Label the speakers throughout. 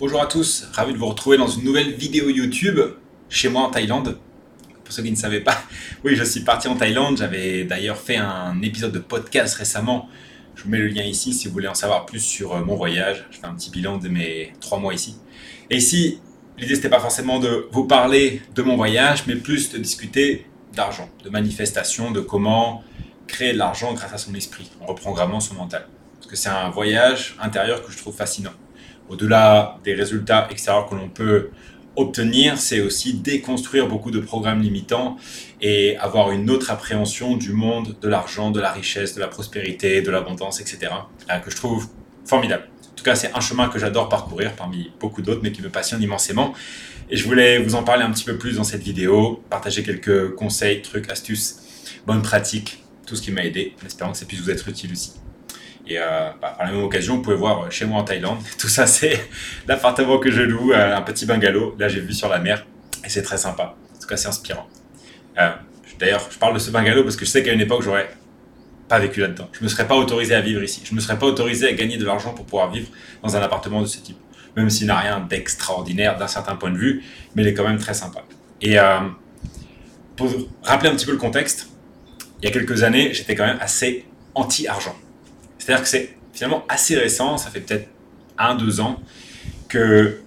Speaker 1: Bonjour à tous, ravi de vous retrouver dans une nouvelle vidéo YouTube chez moi en Thaïlande. Pour ceux qui ne savaient pas, oui, je suis parti en Thaïlande. J'avais d'ailleurs fait un épisode de podcast récemment. Je vous mets le lien ici si vous voulez en savoir plus sur euh, mon voyage. Je fais un petit bilan de mes trois mois ici. Et ici, l'idée c'était pas forcément de vous parler de mon voyage, mais plus de discuter d'argent, de manifestation, de comment créer de l'argent grâce à son esprit, en reprogrammant son mental. Parce que c'est un voyage intérieur que je trouve fascinant au-delà des résultats extérieurs que l'on peut obtenir, c'est aussi déconstruire beaucoup de programmes limitants et avoir une autre appréhension du monde, de l'argent, de la richesse, de la prospérité, de l'abondance, etc. Euh, que je trouve formidable. En tout cas, c'est un chemin que j'adore parcourir parmi beaucoup d'autres, mais qui me passionne immensément. Et je voulais vous en parler un petit peu plus dans cette vidéo, partager quelques conseils, trucs, astuces, bonnes pratiques, tout ce qui m'a aidé, en espérant que ça puisse vous être utile aussi. Et euh, bah, par la même occasion, vous pouvez voir chez moi en Thaïlande. Tout ça, c'est l'appartement que je loue, euh, un petit bungalow. Là, j'ai vu sur la mer et c'est très sympa. En tout cas, c'est inspirant. Euh, D'ailleurs, je parle de ce bungalow parce que je sais qu'à une époque, j'aurais pas vécu là-dedans. Je me serais pas autorisé à vivre ici. Je me serais pas autorisé à gagner de l'argent pour pouvoir vivre dans un appartement de ce type. Même s'il n'a rien d'extraordinaire d'un certain point de vue, mais il est quand même très sympa. Et euh, pour rappeler un petit peu le contexte, il y a quelques années, j'étais quand même assez anti-argent. C'est-à-dire que c'est finalement assez récent, ça fait peut-être un, deux ans, que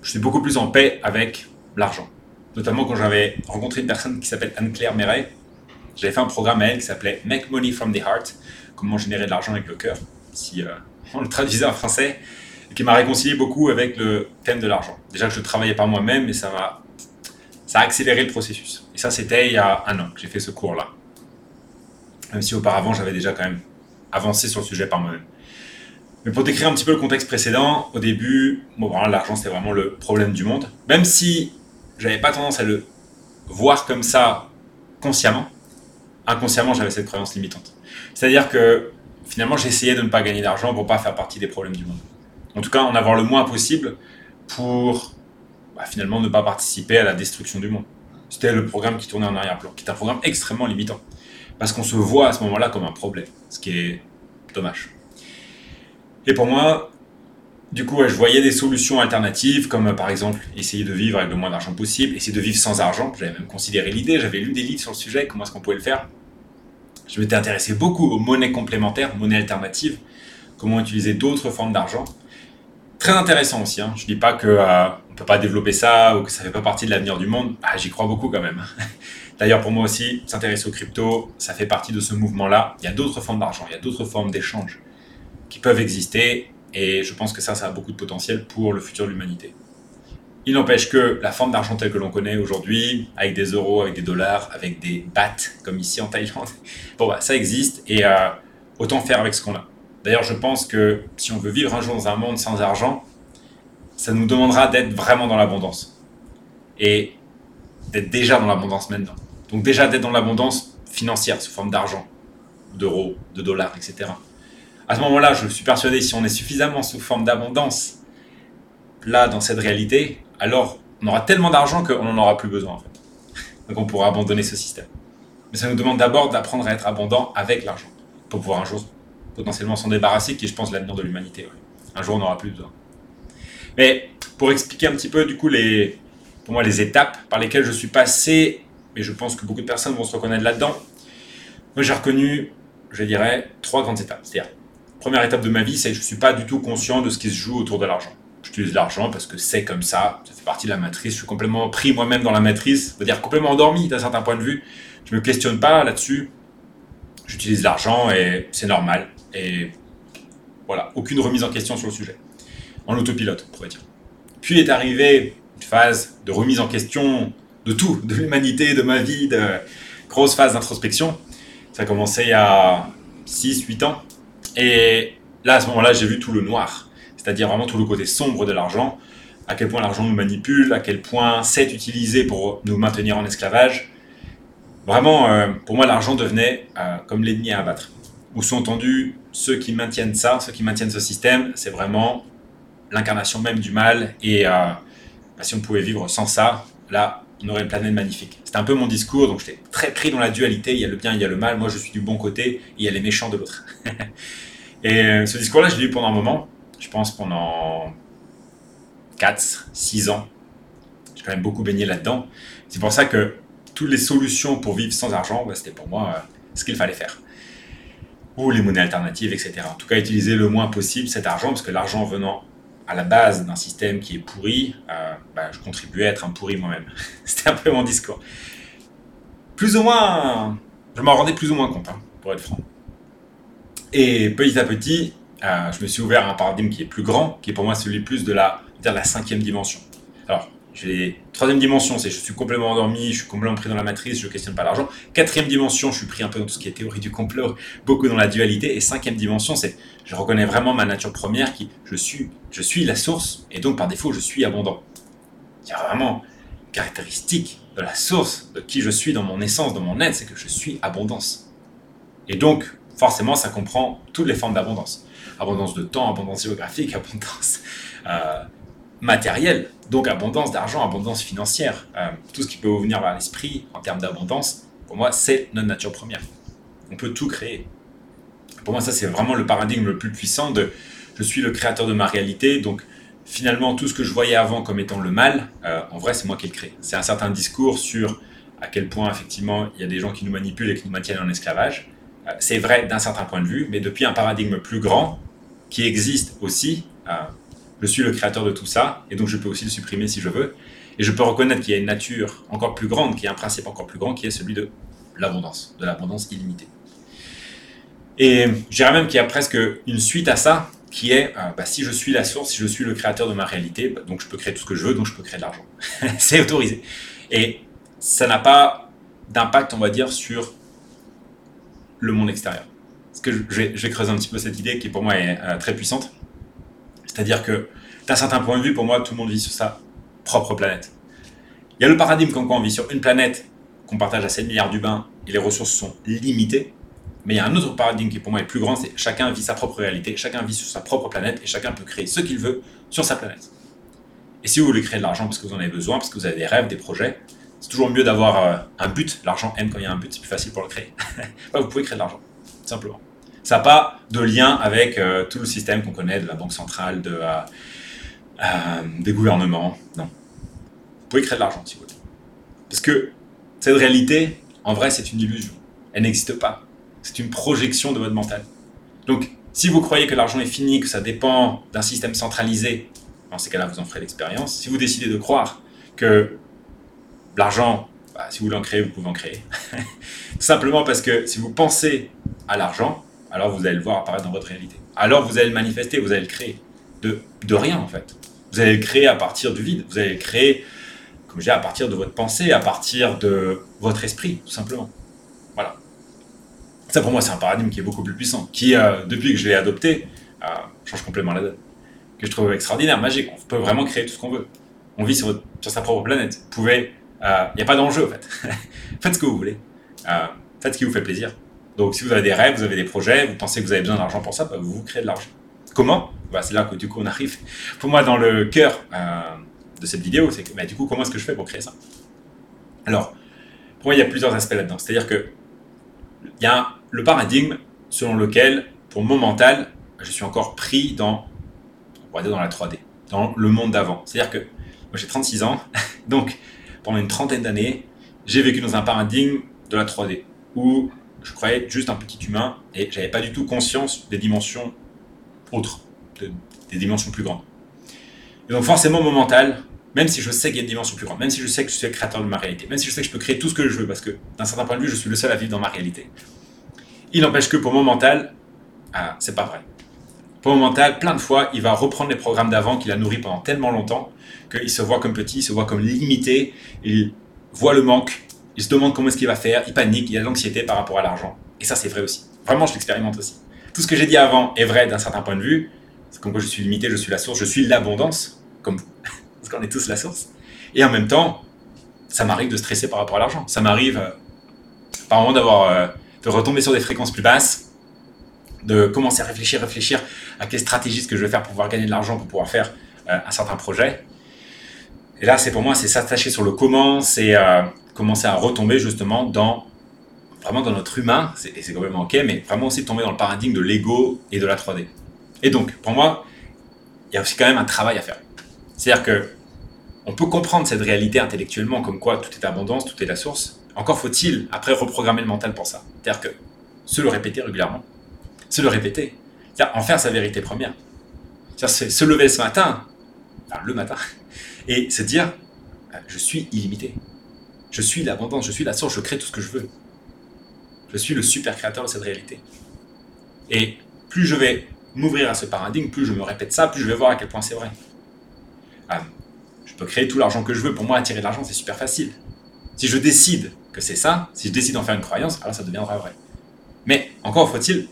Speaker 1: je suis beaucoup plus en paix avec l'argent. Notamment quand j'avais rencontré une personne qui s'appelle Anne-Claire Méret. J'avais fait un programme à elle qui s'appelait Make Money from the Heart, comment générer de l'argent avec le cœur, si euh, on le traduisait en français, et qui m'a réconcilié beaucoup avec le thème de l'argent. Déjà que je travaillais par moi-même, mais ça m'a ça a accéléré le processus. Et ça, c'était il y a un an que j'ai fait ce cours-là. Même si auparavant, j'avais déjà quand même avancer sur le sujet par moi-même. Mais pour décrire un petit peu le contexte précédent, au début, bon, l'argent c'était vraiment le problème du monde. Même si j'avais pas tendance à le voir comme ça consciemment, inconsciemment j'avais cette croyance limitante. C'est-à-dire que finalement j'essayais de ne pas gagner d'argent pour pas faire partie des problèmes du monde. En tout cas, en avoir le moins possible pour bah, finalement ne pas participer à la destruction du monde. C'était le programme qui tournait en arrière-plan, qui est un programme extrêmement limitant parce qu'on se voit à ce moment-là comme un problème, ce qui est dommage. Et pour moi, du coup, je voyais des solutions alternatives, comme par exemple essayer de vivre avec le moins d'argent possible, essayer de vivre sans argent. J'avais même considéré l'idée, j'avais lu des livres sur le sujet, comment est-ce qu'on pouvait le faire. Je m'étais intéressé beaucoup aux monnaies complémentaires, monnaies alternatives, comment utiliser d'autres formes d'argent. Très intéressant aussi. Hein. Je ne dis pas qu'on euh, ne peut pas développer ça ou que ça ne fait pas partie de l'avenir du monde. Ah, J'y crois beaucoup quand même. D'ailleurs, pour moi aussi, s'intéresser aux crypto, ça fait partie de ce mouvement-là. Il y a d'autres formes d'argent, il y a d'autres formes d'échange qui peuvent exister, et je pense que ça, ça a beaucoup de potentiel pour le futur de l'humanité. Il n'empêche que la forme d'argent telle que l'on connaît aujourd'hui, avec des euros, avec des dollars, avec des bahts, comme ici en Thaïlande, bon, bah, ça existe, et euh, autant faire avec ce qu'on a. D'ailleurs, je pense que si on veut vivre un jour dans un monde sans argent, ça nous demandera d'être vraiment dans l'abondance. Et d'être déjà dans l'abondance maintenant. Donc déjà d'être dans l'abondance financière, sous forme d'argent, d'euros, de dollars, etc. À ce moment-là, je suis persuadé, si on est suffisamment sous forme d'abondance, là, dans cette réalité, alors on aura tellement d'argent qu'on n'en aura plus besoin, en fait. Donc on pourra abandonner ce système. Mais ça nous demande d'abord d'apprendre à être abondant avec l'argent, pour pouvoir un jour potentiellement s'en débarrasser, qui est, je pense, l'avenir de l'humanité. Un jour, on n'aura plus besoin. Mais pour expliquer un petit peu, du coup, les, pour moi, les étapes par lesquelles je suis passé mais je pense que beaucoup de personnes vont se reconnaître là-dedans. Moi, j'ai reconnu, je dirais, trois grandes étapes. C'est-à-dire, première étape de ma vie, c'est que je ne suis pas du tout conscient de ce qui se joue autour de l'argent. J'utilise l'argent parce que c'est comme ça, ça fait partie de la matrice, je suis complètement pris moi-même dans la matrice, c'est-à-dire complètement endormi d'un certain point de vue. Je ne me questionne pas là-dessus. J'utilise l'argent et c'est normal. Et voilà, aucune remise en question sur le sujet. En autopilote, on pourrait dire. Puis est arrivée une phase de remise en question de tout, de l'humanité, de ma vie, de grosse phase d'introspection. Ça a commencé il y a 6-8 ans. Et là, à ce moment-là, j'ai vu tout le noir, c'est-à-dire vraiment tout le côté sombre de l'argent, à quel point l'argent nous manipule, à quel point c'est utilisé pour nous maintenir en esclavage. Vraiment, euh, pour moi, l'argent devenait euh, comme l'ennemi à abattre. Où sont entendus ceux qui maintiennent ça, ceux qui maintiennent ce système, c'est vraiment l'incarnation même du mal. Et euh, bah, si on pouvait vivre sans ça, là, on aurait une planète magnifique. C'était un peu mon discours, donc j'étais très pris dans la dualité, il y a le bien, il y a le mal, moi je suis du bon côté, et il y a les méchants de l'autre. et euh, ce discours-là, je l'ai eu pendant un moment, je pense pendant 4, 6 ans. J'ai quand même beaucoup baigné là-dedans. C'est pour ça que toutes les solutions pour vivre sans argent, bah, c'était pour moi euh, ce qu'il fallait faire. Ou les monnaies alternatives, etc. En tout cas, utiliser le moins possible cet argent, parce que l'argent venant à la base d'un système qui est pourri, euh, bah, je contribuais à être un pourri moi-même. C'était un peu mon discours. Plus ou moins, je m'en rendais plus ou moins compte, hein, pour être franc. Et petit à petit, euh, je me suis ouvert à un paradigme qui est plus grand, qui est pour moi celui plus de la, de la cinquième dimension. Alors, troisième dimension, c'est je suis complètement endormi, je suis complètement pris dans la matrice, je ne questionne pas l'argent. Quatrième dimension, je suis pris un peu dans tout ce qui est théorie du complot, beaucoup dans la dualité. Et cinquième dimension, c'est je reconnais vraiment ma nature première qui je suis, je suis la source et donc par défaut je suis abondant. Il y a vraiment caractéristique de la source de qui je suis dans mon essence, dans mon être, c'est que je suis abondance. Et donc forcément ça comprend toutes les formes d'abondance. Abondance de temps, abondance géographique, abondance euh, matériel, donc abondance d'argent, abondance financière, euh, tout ce qui peut vous venir à l'esprit en termes d'abondance, pour moi, c'est notre nature première. On peut tout créer. Pour moi, ça, c'est vraiment le paradigme le plus puissant de je suis le créateur de ma réalité, donc finalement, tout ce que je voyais avant comme étant le mal, euh, en vrai, c'est moi qui le crée. C'est un certain discours sur à quel point, effectivement, il y a des gens qui nous manipulent et qui nous maintiennent en esclavage. Euh, c'est vrai d'un certain point de vue, mais depuis un paradigme plus grand, qui existe aussi, je suis le créateur de tout ça, et donc je peux aussi le supprimer si je veux. Et je peux reconnaître qu'il y a une nature encore plus grande, qu'il y a un principe encore plus grand, qui est celui de l'abondance, de l'abondance illimitée. Et je dirais même qu'il y a presque une suite à ça, qui est, euh, bah, si je suis la source, si je suis le créateur de ma réalité, bah, donc je peux créer tout ce que je veux, donc je peux créer de l'argent. c'est autorisé. Et ça n'a pas d'impact, on va dire, sur le monde extérieur. Parce que je vais, creuser un petit peu cette idée qui pour moi est euh, très puissante. C'est-à-dire que d'un certain point de vue, pour moi, tout le monde vit sur sa propre planète. Il y a le paradigme comme quoi on vit sur une planète qu'on partage à 7 milliards d'humains et les ressources sont limitées. Mais il y a un autre paradigme qui pour moi est plus grand, c'est chacun vit sa propre réalité, chacun vit sur sa propre planète et chacun peut créer ce qu'il veut sur sa planète. Et si vous voulez créer de l'argent parce que vous en avez besoin, parce que vous avez des rêves, des projets, c'est toujours mieux d'avoir euh, un but. L'argent aime quand il y a un but, c'est plus facile pour le créer. vous pouvez créer de l'argent, simplement. Ça n'a pas de lien avec euh, tout le système qu'on connaît de la banque centrale, de, euh, euh, des gouvernements. Non. Vous pouvez créer de l'argent si vous voulez. Parce que cette réalité, en vrai, c'est une illusion. Elle n'existe pas. C'est une projection de votre mental. Donc, si vous croyez que l'argent est fini, que ça dépend d'un système centralisé, dans ces cas-là, vous en ferez l'expérience. Si vous décidez de croire que l'argent, bah, si vous voulez en créer, vous pouvez en créer. Simplement parce que si vous pensez à l'argent, alors vous allez le voir apparaître dans votre réalité. Alors vous allez le manifester, vous allez le créer. De, de rien en fait. Vous allez le créer à partir du vide. Vous allez le créer, comme je dis, à partir de votre pensée, à partir de votre esprit, tout simplement. Voilà. Ça pour moi c'est un paradigme qui est beaucoup plus puissant, qui euh, depuis que je l'ai adopté, euh, change complètement la donne. Que je trouve extraordinaire, magique. On peut vraiment créer tout ce qu'on veut. On vit sur, sur, sa propre planète. Pouvez, il euh, n'y a pas d'enjeu en fait. faites ce que vous voulez. faites ce qui vous fait plaisir. Donc, si vous avez des rêves, vous avez des projets, vous pensez que vous avez besoin d'argent pour ça, bah, vous créez de l'argent. Comment? Bah, C'est là que du coup on arrive, pour moi, dans le cœur euh, de cette vidéo, c'est que bah, du coup, comment est-ce que je fais pour créer ça? Alors, pour moi, il y a plusieurs aspects là-dedans. C'est-à-dire que il y a le paradigme selon lequel, pour mon mental, je suis encore pris dans, on va dire dans la 3D, dans le monde d'avant. C'est-à-dire que moi j'ai 36 ans, donc pendant une trentaine d'années, j'ai vécu dans un paradigme de la 3D, où je croyais être juste un petit humain et j'avais pas du tout conscience des dimensions autres, des dimensions plus grandes. Et donc forcément mon mental, même si je sais qu'il y a une dimension plus grande, même si je sais que je suis le créateur de ma réalité, même si je sais que je peux créer tout ce que je veux, parce que d'un certain point de vue, je suis le seul à vivre dans ma réalité, il n'empêche que pour mon mental, ah, c'est pas vrai. Pour mon mental, plein de fois, il va reprendre les programmes d'avant qu'il a nourris pendant tellement longtemps qu'il se voit comme petit, il se voit comme limité, il voit le manque, il se demande comment est-ce qu'il va faire, il panique, il a de l'anxiété par rapport à l'argent. Et ça, c'est vrai aussi. Vraiment, je l'expérimente aussi. Tout ce que j'ai dit avant est vrai d'un certain point de vue. C'est comme quoi je suis limité, je suis la source, je suis l'abondance, comme vous. Parce qu'on est tous la source. Et en même temps, ça m'arrive de stresser par rapport à l'argent. Ça m'arrive, euh, par moment, d'avoir, euh, de retomber sur des fréquences plus basses, de commencer à réfléchir, réfléchir à quelle stratégie ce que je vais faire pour pouvoir gagner de l'argent, pour pouvoir faire euh, un certain projet. Et là, c'est pour moi, c'est s'attacher sur le comment, c'est commencer à retomber justement dans vraiment dans notre humain, et c'est complètement ok, mais vraiment aussi tomber dans le paradigme de l'ego et de la 3D. Et donc, pour moi, il y a aussi quand même un travail à faire. C'est-à-dire que on peut comprendre cette réalité intellectuellement comme quoi tout est abondance, tout est la source. Encore faut-il après reprogrammer le mental pour ça. C'est-à-dire que se le répéter régulièrement, se le répéter, c'est-à-dire en faire sa vérité première. C'est-à-dire se lever ce matin, enfin le matin, et se dire euh, je suis illimité. Je suis l'abondance, je suis la source, je crée tout ce que je veux. Je suis le super créateur de cette réalité. Et plus je vais m'ouvrir à ce paradigme, plus je me répète ça, plus je vais voir à quel point c'est vrai. Ah, je peux créer tout l'argent que je veux. Pour moi, attirer de l'argent, c'est super facile. Si je décide que c'est ça, si je décide d'en faire une croyance, alors ça deviendra vrai. Mais encore faut-il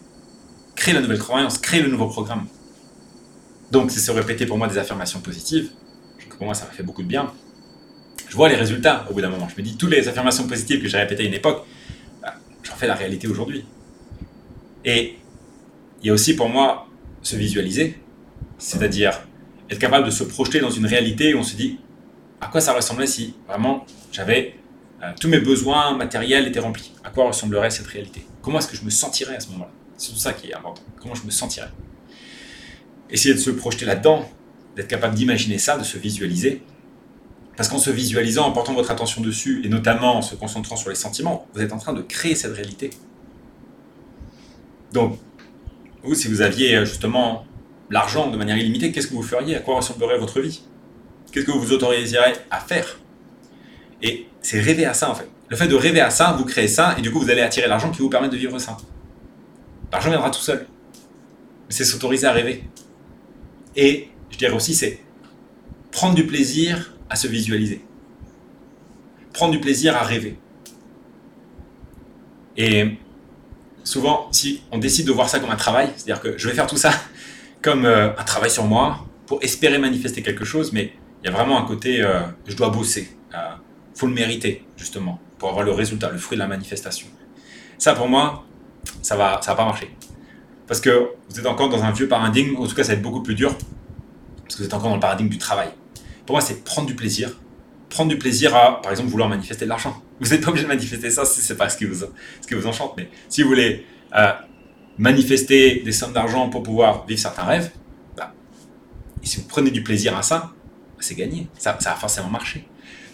Speaker 1: créer la nouvelle croyance, créer le nouveau programme. Donc, c'est se répéter pour moi des affirmations positives. Pour moi, ça m'a fait beaucoup de bien. Je vois les résultats au bout d'un moment. Je me dis, toutes les affirmations positives que j'ai répétées à une époque, bah, j'en fais la réalité aujourd'hui. Et il y a aussi pour moi se visualiser, c'est-à-dire être capable de se projeter dans une réalité où on se dit à quoi ça ressemblerait si vraiment j'avais euh, tous mes besoins matériels étaient remplis? À quoi ressemblerait cette réalité? Comment est-ce que je me sentirais à ce moment-là? C'est tout ça qui est important. Comment je me sentirais? Essayer de se projeter là-dedans, d'être capable d'imaginer ça, de se visualiser. Parce qu'en se visualisant, en portant votre attention dessus, et notamment en se concentrant sur les sentiments, vous êtes en train de créer cette réalité. Donc, vous, si vous aviez euh, justement l'argent de manière illimitée, qu'est-ce que vous feriez? À quoi ressemblerait votre vie? Qu'est-ce que vous vous autoriserez à faire? Et c'est rêver à ça en fait. Le fait de rêver à ça, vous créez ça, et du coup vous allez attirer l'argent qui vous permet de vivre ça. L'argent viendra tout seul. C'est s'autoriser à rêver. Et je dirais aussi, c'est prendre du plaisir à se visualiser. Prendre du plaisir à rêver. Et souvent, si on décide de voir ça comme un travail, c'est-à-dire que je vais faire tout ça comme euh, un travail sur moi pour espérer manifester quelque chose, mais il y a vraiment un côté euh, je dois bosser, il euh, faut le mériter justement pour avoir le résultat, le fruit de la manifestation. Ça pour moi, ça va, ça va pas marcher parce que vous êtes encore dans un vieux paradigme. En tout cas, ça va être beaucoup plus dur parce que vous êtes encore dans le paradigme du travail. Pour moi, c'est prendre du plaisir, prendre du plaisir à, par exemple, vouloir manifester de l'argent. Vous n'êtes pas obligé de manifester ça si c'est pas ce qui vous, ce qui vous enchante, mais si vous voulez manifester des sommes d'argent pour pouvoir vivre certains rêves, bah, et si vous prenez du plaisir à ça, c'est gagné. Ça, ça va forcément marcher.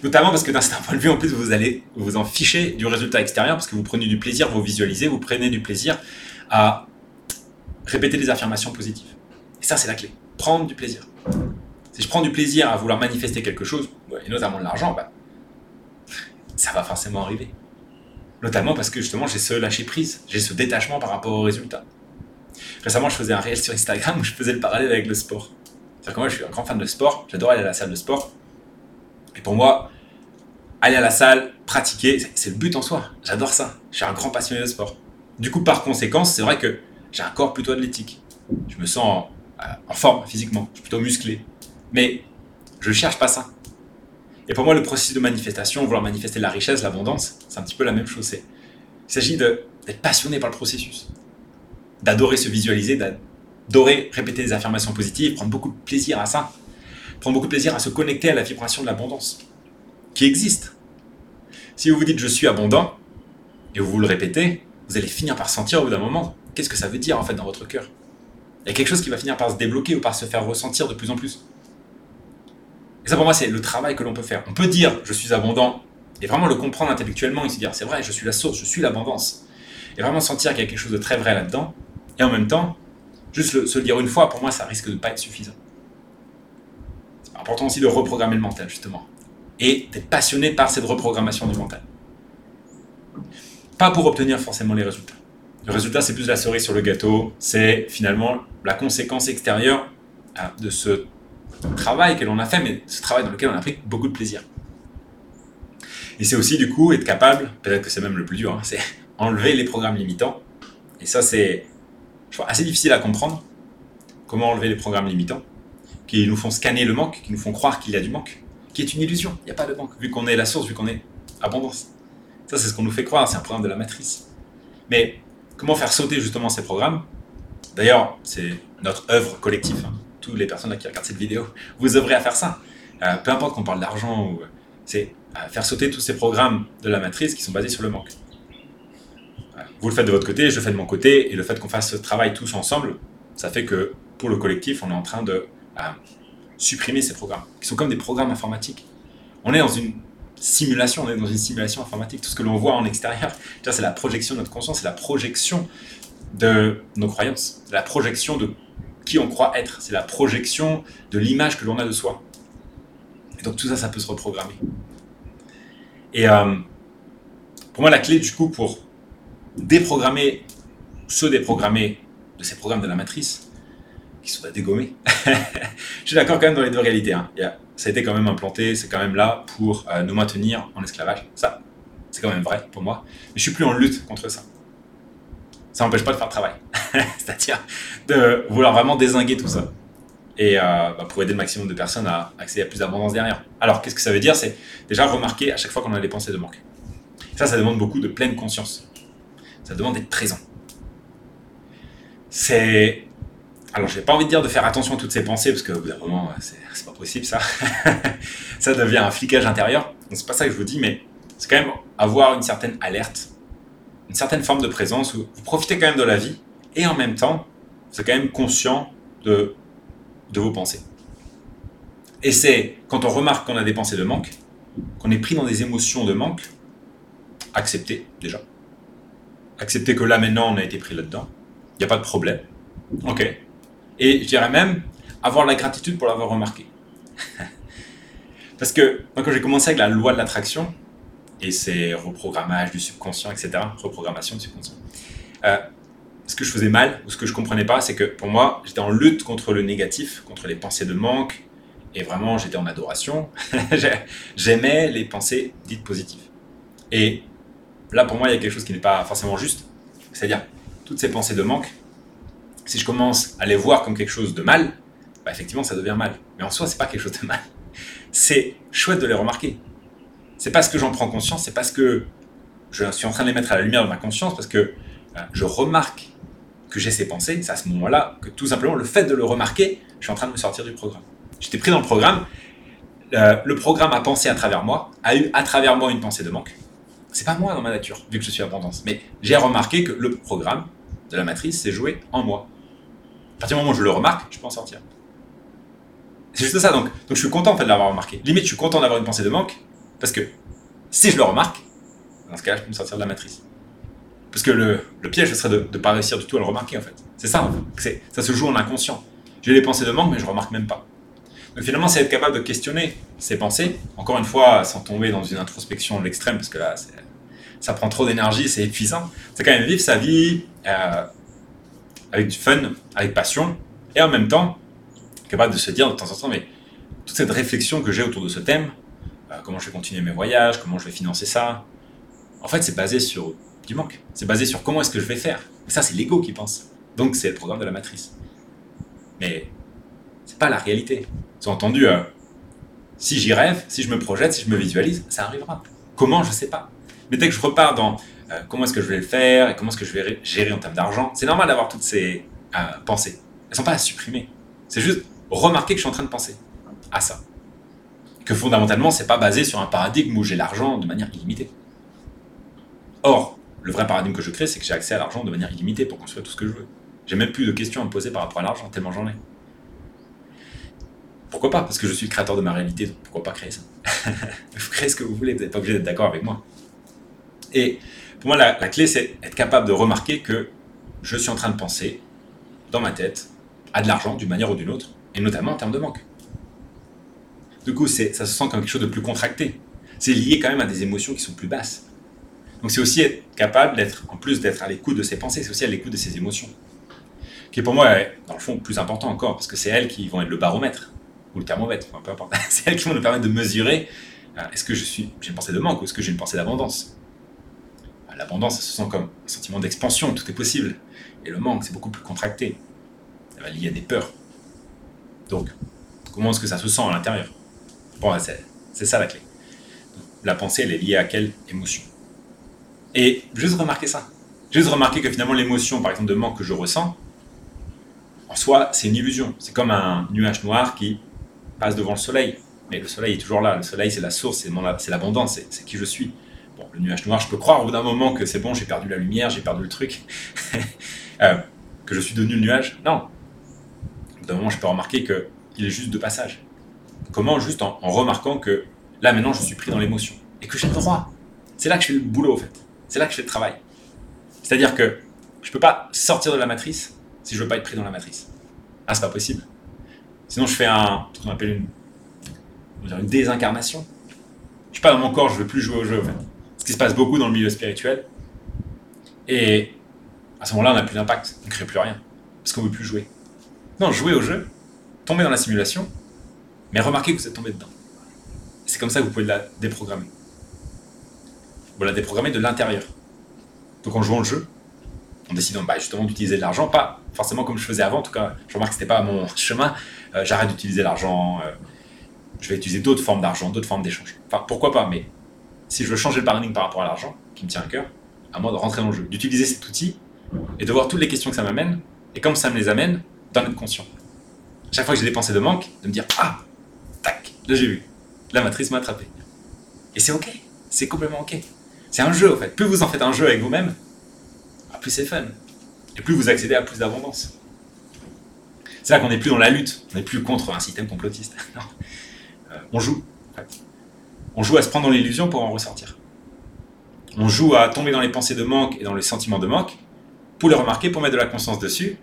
Speaker 1: Notamment parce que d'un certain point de vue, en plus, vous allez vous en ficher du résultat extérieur parce que vous prenez du plaisir, vous visualisez, vous prenez du plaisir à répéter des affirmations positives. Et ça, c'est la clé. Prendre du plaisir. Si je prends du plaisir à vouloir manifester quelque chose, et notamment de l'argent, bah, ça va forcément arriver. Notamment parce que justement, j'ai ce lâcher prise, j'ai ce détachement par rapport au résultat. Récemment, je faisais un réel sur Instagram où je faisais le parallèle avec le sport. C'est-à-dire que moi, je suis un grand fan de sport, j'adore aller à la salle de sport. Et pour moi, aller à la salle, pratiquer, c'est le but en soi. J'adore ça. Je suis un grand passionné de sport. Du coup, par conséquent, c'est vrai que j'ai un corps plutôt athlétique. Je me sens en, en forme physiquement, je suis plutôt musclé. Mais je cherche pas ça. Et pour moi, le processus de manifestation, vouloir manifester la richesse, l'abondance, c'est un petit peu la même chose. Il s'agit d'être passionné par le processus, d'adorer se visualiser, d'adorer répéter des affirmations positives, prendre beaucoup de plaisir à ça, prendre beaucoup de plaisir à se connecter à la vibration de l'abondance, qui existe. Si vous vous dites je suis abondant, et vous vous le répétez, vous allez finir par sentir au bout d'un moment qu'est-ce que ça veut dire en fait dans votre cœur? Il y a quelque chose qui va finir par se débloquer ou par se faire ressentir de plus en plus. Ça, pour moi, c'est le travail que l'on peut faire. On peut dire je suis abondant et vraiment le comprendre intellectuellement et se dire c'est vrai, je suis la source, je suis l'abondance. Et vraiment sentir qu'il y a quelque chose de très vrai là-dedans. Et en même temps, juste se le dire une fois, pour moi, ça risque de ne pas être suffisant. C'est important aussi de reprogrammer le mental, justement. Et d'être passionné par cette reprogrammation du mental. Pas pour obtenir forcément les résultats. Le résultat, c'est plus la cerise sur le gâteau. C'est finalement la conséquence extérieure euh, de ce travail que l'on a fait, mais ce travail dans lequel on a pris beaucoup de plaisir. Et c'est aussi du coup être capable, peut-être que c'est même le plus dur, hein, c'est enlever les programmes limitants. Et ça c'est assez difficile à comprendre. Comment enlever les programmes limitants qui nous font scanner le manque, qui nous font croire qu'il y a du manque, qui est une illusion. Il n'y a pas de manque, vu qu'on est la source, vu qu'on est abondance. Ça c'est ce qu'on nous fait croire, c'est un programme de la matrice. Mais comment faire sauter justement ces programmes? D'ailleurs, c'est notre œuvre collective. Hein toutes les personnes qui regardent cette vidéo, vous œuvrez à faire ça. Euh, peu importe qu'on parle d'argent, c'est faire sauter tous ces programmes de la matrice qui sont basés sur le manque. Vous le faites de votre côté, je le fais de mon côté, et le fait qu'on fasse ce travail tous ensemble, ça fait que pour le collectif, on est en train de euh, supprimer ces programmes, qui sont comme des programmes informatiques. On est dans une simulation, on est dans une simulation informatique. Tout ce que l'on voit en extérieur, c'est la projection de notre conscience, c'est la projection de nos croyances, la projection de qui on croit être, c'est la projection de l'image que l'on a de soi. Et donc tout ça, ça peut se reprogrammer. Et euh, pour moi, la clé du coup pour déprogrammer, se déprogrammer de ces programmes de la matrice, qui sont à dégommer, je suis d'accord quand même dans les deux réalités. Hein. ça a été quand même implanté, c'est quand même là pour euh, nous maintenir en esclavage. Ça, c'est quand même vrai pour moi. Mais je suis plus en lutte contre ça. Ça n'empêche pas de faire le travail. C'est-à-dire de vouloir vraiment désinguer tout ça. Et euh, bah, pour aider le maximum de personnes à accéder à plus d'abondance derrière. Alors, qu'est-ce que ça veut dire? C'est déjà remarquer à chaque fois qu'on a des pensées de manque. Ça, ça demande beaucoup de pleine conscience. Ça demande d'être présent. C'est. Alors, j'ai pas envie de dire de faire attention à toutes ces pensées, parce que bout d'un moment, c'est pas possible ça. ça devient un flicage intérieur. C'est pas ça que je vous dis, mais c'est quand même avoir une certaine alerte, une certaine forme de présence où vous profitez quand même de la vie et en même temps, vous êtes quand même conscient de, de vos pensées. Et c'est quand on remarque qu'on a des pensées de manque, qu'on est pris dans des émotions de manque, accepter déjà. Accepter que là maintenant on a été pris là-dedans. Il n'y a pas de problème. Ok. Et je dirais même avoir la gratitude pour l'avoir remarqué. Parce que moi, quand j'ai commencé avec la loi de l'attraction, et c'est reprogrammage du subconscient, etc., reprogrammation du subconscient, euh, ce que je faisais mal ou ce que je comprenais pas, c'est que pour moi, j'étais en lutte contre le négatif, contre les pensées de manque, et vraiment, j'étais en adoration. J'aimais les pensées dites positives. Et là, pour moi, il y a quelque chose qui n'est pas forcément juste. C'est-à-dire, toutes ces pensées de manque, si je commence à les voir comme quelque chose de mal, bah, effectivement, ça devient mal. Mais en soi, c'est pas quelque chose de mal. C'est chouette de les remarquer. C'est parce que j'en prends conscience, c'est parce que je suis en train de les mettre à la lumière de ma conscience, parce que euh, je remarque que j'ai ces pensées, c'est à ce moment-là que tout simplement le fait de le remarquer, je suis en train de me sortir du programme. J'étais pris dans le programme, euh, le programme a pensé à travers moi, a eu à travers moi une pensée de manque. C'est pas moi dans ma nature, vu que je suis abondance. Mais j'ai remarqué que le programme de la matrice s'est joué en moi. À partir du moment où je le remarque, je peux en sortir. C'est juste ça, donc, donc je suis content de l'avoir remarqué. Limite, je suis content d'avoir une pensée de manque, parce que si je le remarque, dans ce cas-là, je peux me sortir de la matrice. Parce que le, piège, ce serait de ne pas réussir du tout à le remarquer, en fait. C'est ça. Ça se joue en inconscient. J'ai des pensées de manque, mais je ne remarque même pas. Donc finalement, c'est être capable de questionner ces pensées, encore une fois, sans tomber dans une introspection de l'extrême, parce que là, ça prend trop d'énergie, c'est épuisant. C'est quand même vivre sa vie euh, avec du fun, avec passion, et en même temps, capable de se dire de temps en temps, mais toute cette réflexion que j'ai autour de ce thème, comment je vais continuer mes voyages, comment je vais financer ça, en fait, c'est basé sur du manque. C'est basé sur comment est-ce que je vais faire. ça, c'est l'ego qui pense. Donc, c'est le programme de la matrice. Mais c'est pas la réalité. Vous entendu, euh, si j'y rêve, si je me projette, si je me visualise, ça arrivera. Comment, je sais pas. Mais dès que je repars dans euh, comment est-ce que je vais le faire et comment est-ce que je vais gérer en termes d'argent, c'est normal d'avoir toutes ces euh, pensées. Elles sont pas à supprimer. C'est juste remarquer que je suis en train de penser à ça. Que fondamentalement, c'est pas basé sur un paradigme où j'ai l'argent de manière illimitée. Or, le vrai paradigme que je crée, c'est que j'ai accès à l'argent de manière illimitée pour construire tout ce que je veux. J'ai même plus de questions à me poser par rapport à l'argent, tellement j'en ai. Pourquoi pas? Parce que je suis le créateur de ma réalité, donc pourquoi pas créer ça? Vous créez ce que vous voulez, vous n'êtes pas obligé d'être d'accord avec moi. Et pour moi, la, clé, c'est être capable de remarquer que je suis en train de penser, dans ma tête, à de l'argent d'une manière ou d'une autre, et notamment en termes de manque. Du coup, ça se sent comme quelque chose de plus contracté. C'est lié quand même à des émotions qui sont plus basses. Donc c'est aussi être capable d'être, en plus d'être à l'écoute de ses pensées, c'est aussi à l'écoute de ses émotions. Qui est pour moi, dans le fond, plus important encore, parce que c'est elles qui vont être le baromètre, ou le thermomètre, peu importe. c'est elles qui vont nous permettre de mesurer euh, est-ce que je suis, j'ai une pensée de manque ou est-ce que j'ai une pensée d'abondance. Euh, l'abondance, ça se sent comme un sentiment d'expansion, tout est possible. Et le manque, c'est beaucoup plus contracté. Ça va lier à des peurs. Donc, comment est-ce que ça se sent à l'intérieur? Bon, c'est ça la clé. La pensée, elle est liée à quelle émotion? Et juste remarquer ça. Juste remarquer que finalement l'émotion, par exemple, de manque que je ressens, en soi, c'est une illusion. C'est comme un nuage noir qui passe devant le soleil. Mais le soleil est toujours là. Le soleil, c'est la source, c'est l'abondance, c'est qui je suis. Bon, le nuage noir, je peux croire au bout d'un moment que c'est bon, j'ai perdu la lumière, j'ai perdu le truc, euh, que je suis devenu le nuage? Non. Au bout d'un moment, je peux remarquer qu'il est juste de passage. Comment Juste en, remarquant que là maintenant je suis pris dans l'émotion et que j'ai le droit. C'est là que je fais le boulot en fait. C'est là que je fais le travail. C'est-à-dire que je peux pas sortir de la matrice si je veux pas être pris dans la matrice. Ah, c'est pas possible. Sinon, je fais un, ce qu'on appelle une, une désincarnation. Je suis pas dans mon corps, je veux plus jouer au jeu. En fait. Ce qui se passe beaucoup dans le milieu spirituel. Et à ce moment-là, on n'a plus d'impact, on ne crée plus rien. Parce qu'on ne veut plus jouer. Non, jouer au jeu, tomber dans la simulation, mais remarquez que vous êtes tombé dedans. C'est comme ça que vous pouvez la déprogrammer. Vous la déprogrammer de l'intérieur. Donc en jouant le jeu, en décidant bah, justement d'utiliser de l'argent, pas forcément comme je faisais avant, en tout cas, je remarque que ce n'était pas mon chemin, euh, j'arrête d'utiliser l'argent, euh, je vais utiliser d'autres formes d'argent, d'autres formes d'échange. Enfin, pourquoi pas, mais si je veux changer le paradigme par rapport à l'argent, qui me tient à cœur, à moi de rentrer dans le jeu, d'utiliser cet outil et de voir toutes les questions que ça m'amène, et comme ça me les amène, d'en être conscient. Chaque fois que j'ai des pensées de manque, de me dire Ah, j'ai vu, la matrice m'a attrapé. Et c'est ok, c'est complètement ok. C'est un jeu en fait. Plus vous en faites un jeu avec vous-même, ah, plus c'est fun. Et plus vous accédez à plus d'abondance. C'est là qu'on n'est plus dans la lutte, on n'est plus contre un système complotiste. Euh, on joue. On joue à se prendre dans l'illusion pour en ressortir. On joue à tomber dans les pensées de manque et dans les sentiments de manque pour les remarquer, pour mettre de la conscience dessus,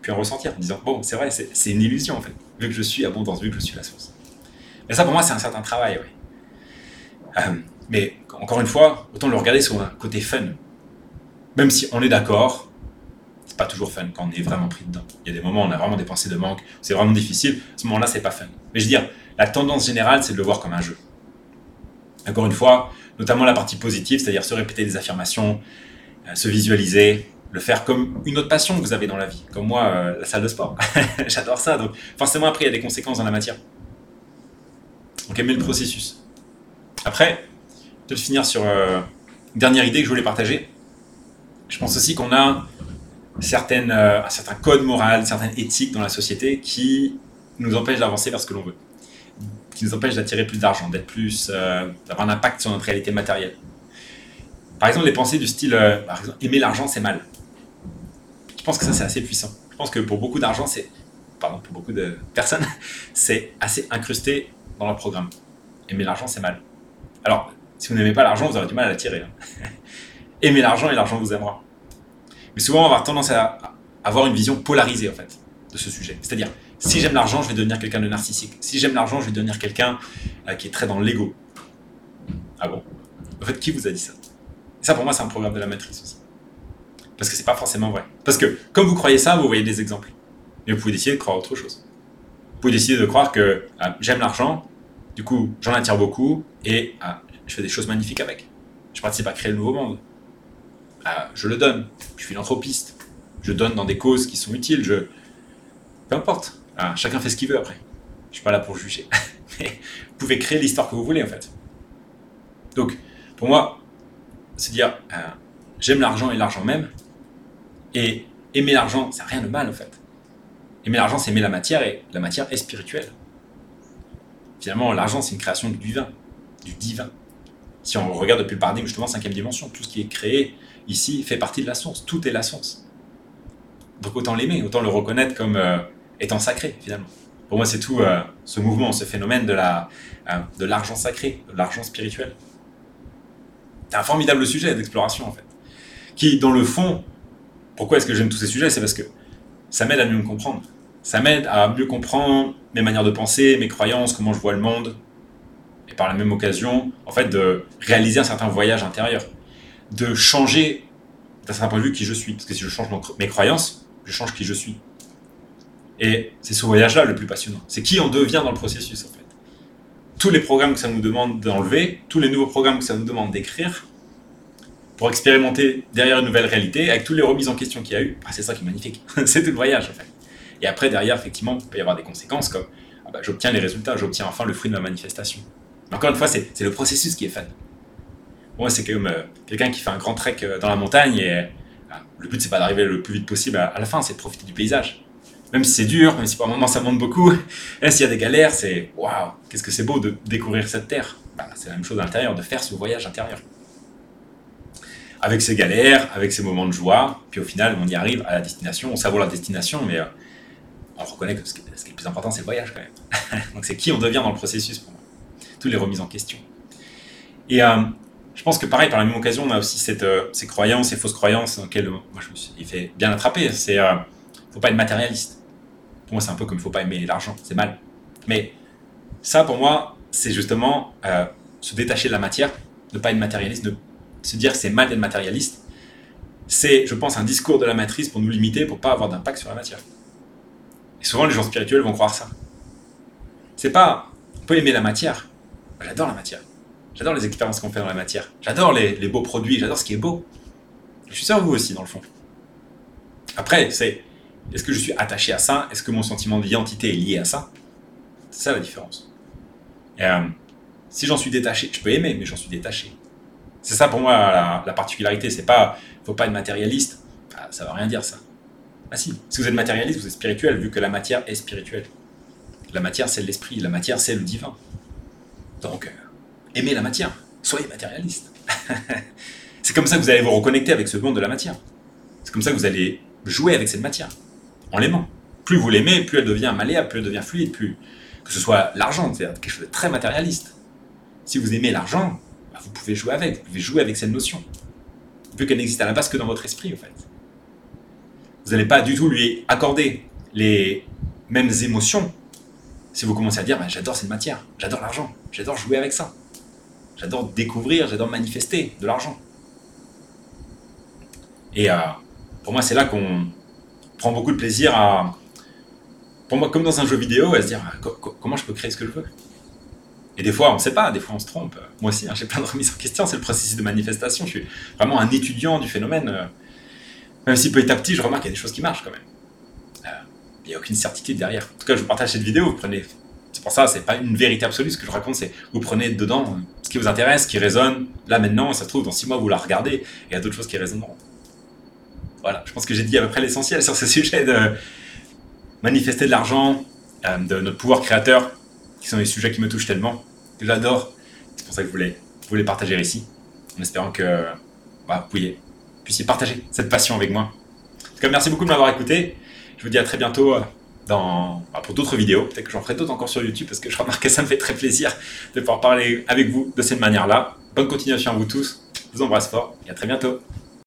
Speaker 1: puis en ressentir en disant Bon, c'est vrai, c'est une illusion en fait, vu que je suis abondance, vu que je suis la source. Mais ça pour moi, c'est un certain travail, euh, mais encore une fois, autant le regarder sur un côté fun. Même si on est d'accord, c'est pas toujours fun quand on est vraiment pris dedans. Il y a des moments où on a vraiment des pensées de manque, c'est vraiment difficile. À ce moment-là, c'est pas fun. Mais je veux dire, la tendance générale, c'est de le voir comme un jeu. Encore une fois, notamment la partie positive, c'est-à-dire se répéter des affirmations, euh, se visualiser, le faire comme une autre passion que vous avez dans la vie, comme moi, euh, la salle de sport. J'adore ça, donc forcément après il y a des conséquences dans la matière. Donc aimer le processus. Après, peut-être finir sur euh, une dernière idée que je voulais partager. Je pense aussi qu'on a certaines, un certain code moral, certaines éthiques dans la société qui nous empêchent d'avancer vers ce que l'on veut qui nous empêche d'attirer plus d'argent, d'être plus, euh, d'avoir un impact sur notre réalité matérielle. Par exemple, les pensées du style, euh, par exemple, aimer l'argent, c'est mal. Je pense que ça, c'est assez puissant. Je pense que pour beaucoup d'argent, c'est, pardon, pour beaucoup de personnes, c'est assez incrusté dans leur programme. Aimer l'argent, c'est mal. Alors, si vous n'aimez pas l'argent, vous aurez du mal à l'attirer. Hein. Aimer l'argent et l'argent vous aimera. Mais souvent, on va avoir tendance à avoir une vision polarisée, en fait, de ce sujet. C'est-à-dire, si j'aime l'argent, je vais devenir quelqu'un de narcissique. Si j'aime l'argent, je vais devenir quelqu'un euh, qui est très dans l'ego. Ah bon? En fait, qui vous a dit ça? Ça, pour moi, c'est un programme de la matrice aussi. Parce que c'est pas forcément vrai. Parce que, comme vous croyez ça, vous voyez des exemples. Mais vous pouvez décider de croire autre chose. Vous pouvez décider de croire que ah, j'aime l'argent, du coup, j'en attire beaucoup, et ah, je fais des choses magnifiques avec. Je participe à créer le nouveau monde. Ah, je le donne. Je suis philanthropiste. Je donne dans des causes qui sont utiles. Peu importe. Chacun fait ce qu'il veut après. Je suis pas là pour juger. Mais vous pouvez créer l'histoire que vous voulez en fait. Donc, pour moi, c'est dire euh, j'aime l'argent et l'argent même. Et aimer l'argent, ça n'a rien de mal en fait. Aimer l'argent, c'est aimer la matière et la matière est spirituelle. Finalement, l'argent, c'est une création du divin. Du divin. Si on regarde depuis le paradigme, justement, cinquième dimension, tout ce qui est créé ici fait partie de la source. Tout est la source. Donc autant l'aimer, autant le reconnaître comme euh, étant sacré finalement. Pour moi, c'est tout euh, ce mouvement, ce phénomène de la euh, de l'argent sacré, de l'argent spirituel. C'est un formidable sujet d'exploration en fait, qui dans le fond, pourquoi est-ce que j'aime tous ces sujets? C'est parce que ça m'aide à mieux me comprendre. Ça m'aide à mieux comprendre mes manières de penser, mes croyances, comment je vois le monde, et par la même occasion, en fait, de réaliser un certain voyage intérieur, de changer d'un certain point de vue qui je suis. Parce que si je change mes croyances, je change qui je suis. Et c'est ce voyage-là le plus passionnant. C'est qui on devient dans le processus, en fait. Tous les programmes que ça nous demande d'enlever, tous les nouveaux programmes que ça nous demande d'écrire, pour expérimenter derrière une nouvelle réalité, avec toutes les remises en question qu'il y a eu, bah, c'est ça qui est magnifique. c'est tout le voyage, en fait. Et après, derrière, effectivement, il peut y avoir des conséquences comme ah bah, j'obtiens les résultats, j'obtiens enfin le fruit de ma manifestation. Mais encore une fois, c'est le processus qui est fun. Moi, c'est comme euh, quelqu'un qui fait un grand trek euh, dans la montagne et ah, le but, c'est pas d'arriver le plus vite possible à, la fin, c'est de profiter du paysage même si c'est dur, même si par moments ça monte beaucoup, et s'il y a des galères, c'est waouh, qu'est-ce que c'est beau de découvrir cette terre. Bah, c'est la même chose à l'intérieur, de faire ce voyage intérieur. Avec ses galères, avec ses moments de joie, puis au final, on y arrive à la destination, on savoure la destination, mais euh, on reconnaît que ce qui, est, le plus important, c'est le voyage quand même. Donc c'est qui on devient dans le processus pour moi. Toutes les remises en question. Et euh, je pense que pareil, par la même occasion, on a aussi euh, ces croyances, ces fausses croyances dans lesquelles moi je me suis fait bien attraper. C'est euh, faut pas être matérialiste. Pour moi, c'est un peu comme il faut pas aimer l'argent, c'est mal. Mais ça, pour moi, c'est justement euh, se détacher de la matière, ne pas être matérialiste, ne se dire c'est mal d'être matérialiste. C'est, je pense, un discours de la matrice pour nous limiter, pour pas avoir d'impact sur la matière. Et souvent, les gens spirituels vont croire ça. C'est pas, on peut aimer la matière. J'adore la matière. J'adore les expériences qu'on fait dans la matière. J'adore les, les, beaux produits. J'adore ce qui est beau. Je suis sûr vous aussi, dans le fond. Après, c'est est-ce que je suis attaché à ça? Est-ce que mon sentiment d'identité est lié à ça? C'est ça la différence. Euh, si j'en suis détaché, je peux aimer, mais j'en suis détaché. C'est ça pour moi la, la particularité. C'est pas, faut pas être matérialiste. Ah, ça veut rien dire ça. Ah si, si vous êtes matérialiste, vous êtes spirituel, vu que la matière est spirituelle. La matière, c'est l'esprit. La matière, c'est le divin. Donc, euh, aimez la matière. Soyez matérialiste. c'est comme ça que vous allez vous reconnecter avec ce monde de la matière. C'est comme ça que vous allez jouer avec cette matière en l'aimant. Plus vous l'aimez, plus elle devient malléable, plus elle devient fluide, plus que ce soit l'argent, c'est quelque chose de très matérialiste. Si vous aimez l'argent, bah, vous pouvez jouer avec, vous pouvez jouer avec cette notion, vu qu'elle n'existe à la base que dans votre esprit, en fait. Vous n'allez pas du tout lui accorder les mêmes émotions si vous commencez à dire bah, j'adore cette matière, j'adore l'argent, j'adore jouer avec ça, j'adore découvrir, j'adore manifester de l'argent. Et euh, pour moi, c'est là qu'on prend beaucoup de plaisir à, pour moi, comme dans un jeu vidéo, à se dire ah, comment je peux créer ce que je veux? Et des fois, on ne sait pas, des fois, on se trompe. Moi aussi, hein, j'ai plein de remises en question, c'est le processus de manifestation. Je suis vraiment un étudiant du phénomène. Euh, même si petit à petit, je remarque qu'il y a des choses qui marchent quand même. Euh, il n'y a aucune certitude derrière. En tout cas, je vous partage cette vidéo, vous prenez. C'est pour ça, c'est pas une vérité absolue. Ce que je raconte, c'est vous prenez dedans euh, ce qui vous intéresse, ce qui résonne. Là, maintenant, ça se trouve, dans six mois, vous la regardez et il y a d'autres choses qui résonneront. Voilà, je pense que j'ai dit à peu près l'essentiel sur ce sujet de manifester de l'argent, euh, de notre pouvoir créateur, qui sont des sujets qui me touchent tellement, que j'adore. C'est pour ça que je voulais, vous les partager ici, en espérant que bah, vous puissiez partager cette passion avec moi. En tout cas, merci beaucoup de m'avoir écouté. Je vous dis à très bientôt euh, bah, pour d'autres vidéos. Peut-être que j'en ferai d'autres encore sur YouTube parce que je remarque que ça me fait très plaisir de pouvoir parler avec vous de cette manière-là. Bonne continuation à vous tous. Je vous embrasse fort et à très bientôt.